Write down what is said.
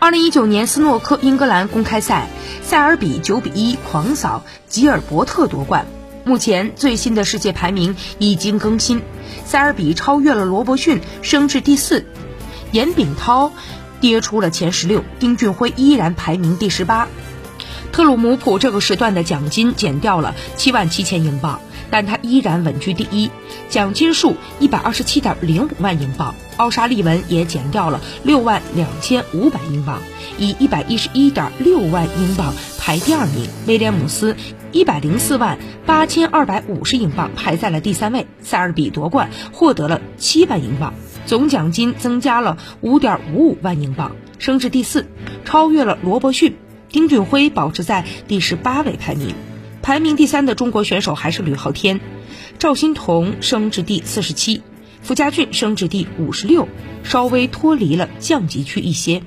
二零一九年斯诺克英格兰公开赛，塞尔比九比一狂扫吉尔伯特夺冠。目前最新的世界排名已经更新，塞尔比超越了罗伯逊，升至第四；严炳涛跌出了前十六，丁俊晖依然排名第十八。特鲁姆普这个时段的奖金减掉了七万七千英镑，但他依然稳居第一，奖金数一百二十七点零五万英镑。奥沙利文也减掉了六万两千五百英镑，以一百一十一点六万英镑排第二名。威廉姆斯一百零四万八千二百五十英镑排在了第三位。塞尔比夺冠，获得了七万英镑，总奖金增加了五点五五万英镑，升至第四，超越了罗伯逊。丁俊晖保持在第十八位排名，排名第三的中国选手还是吕昊天，赵心童升至第四十七，傅家俊升至第五十六，稍微脱离了降级区一些。